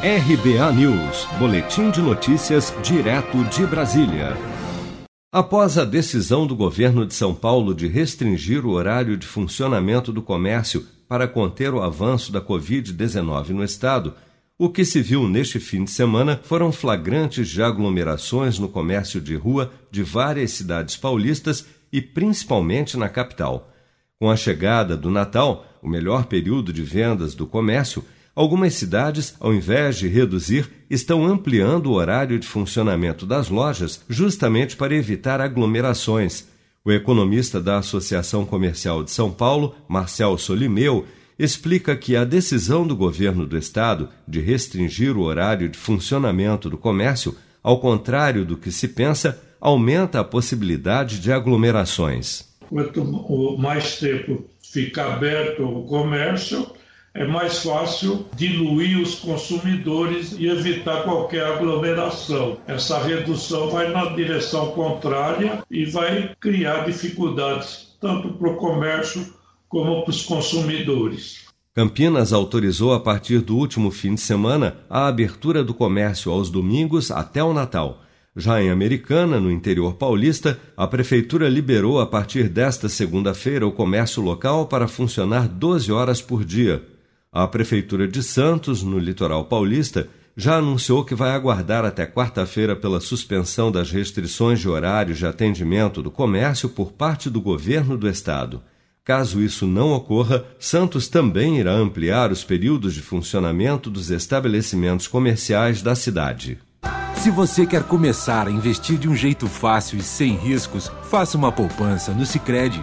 RBA News, Boletim de Notícias, direto de Brasília. Após a decisão do governo de São Paulo de restringir o horário de funcionamento do comércio para conter o avanço da Covid-19 no estado, o que se viu neste fim de semana foram flagrantes de aglomerações no comércio de rua de várias cidades paulistas e principalmente na capital. Com a chegada do Natal, o melhor período de vendas do comércio, Algumas cidades, ao invés de reduzir, estão ampliando o horário de funcionamento das lojas justamente para evitar aglomerações. O economista da Associação Comercial de São Paulo, Marcel Solimeu, explica que a decisão do governo do estado de restringir o horário de funcionamento do comércio, ao contrário do que se pensa, aumenta a possibilidade de aglomerações. Quanto mais tempo fica aberto o comércio, é mais fácil diluir os consumidores e evitar qualquer aglomeração. Essa redução vai na direção contrária e vai criar dificuldades tanto para o comércio como para os consumidores. Campinas autorizou a partir do último fim de semana a abertura do comércio aos domingos até o Natal. Já em Americana, no interior paulista, a prefeitura liberou a partir desta segunda-feira o comércio local para funcionar 12 horas por dia. A Prefeitura de Santos, no litoral paulista, já anunciou que vai aguardar até quarta-feira pela suspensão das restrições de horários de atendimento do comércio por parte do governo do estado. Caso isso não ocorra, Santos também irá ampliar os períodos de funcionamento dos estabelecimentos comerciais da cidade. Se você quer começar a investir de um jeito fácil e sem riscos, faça uma poupança no Sicredi.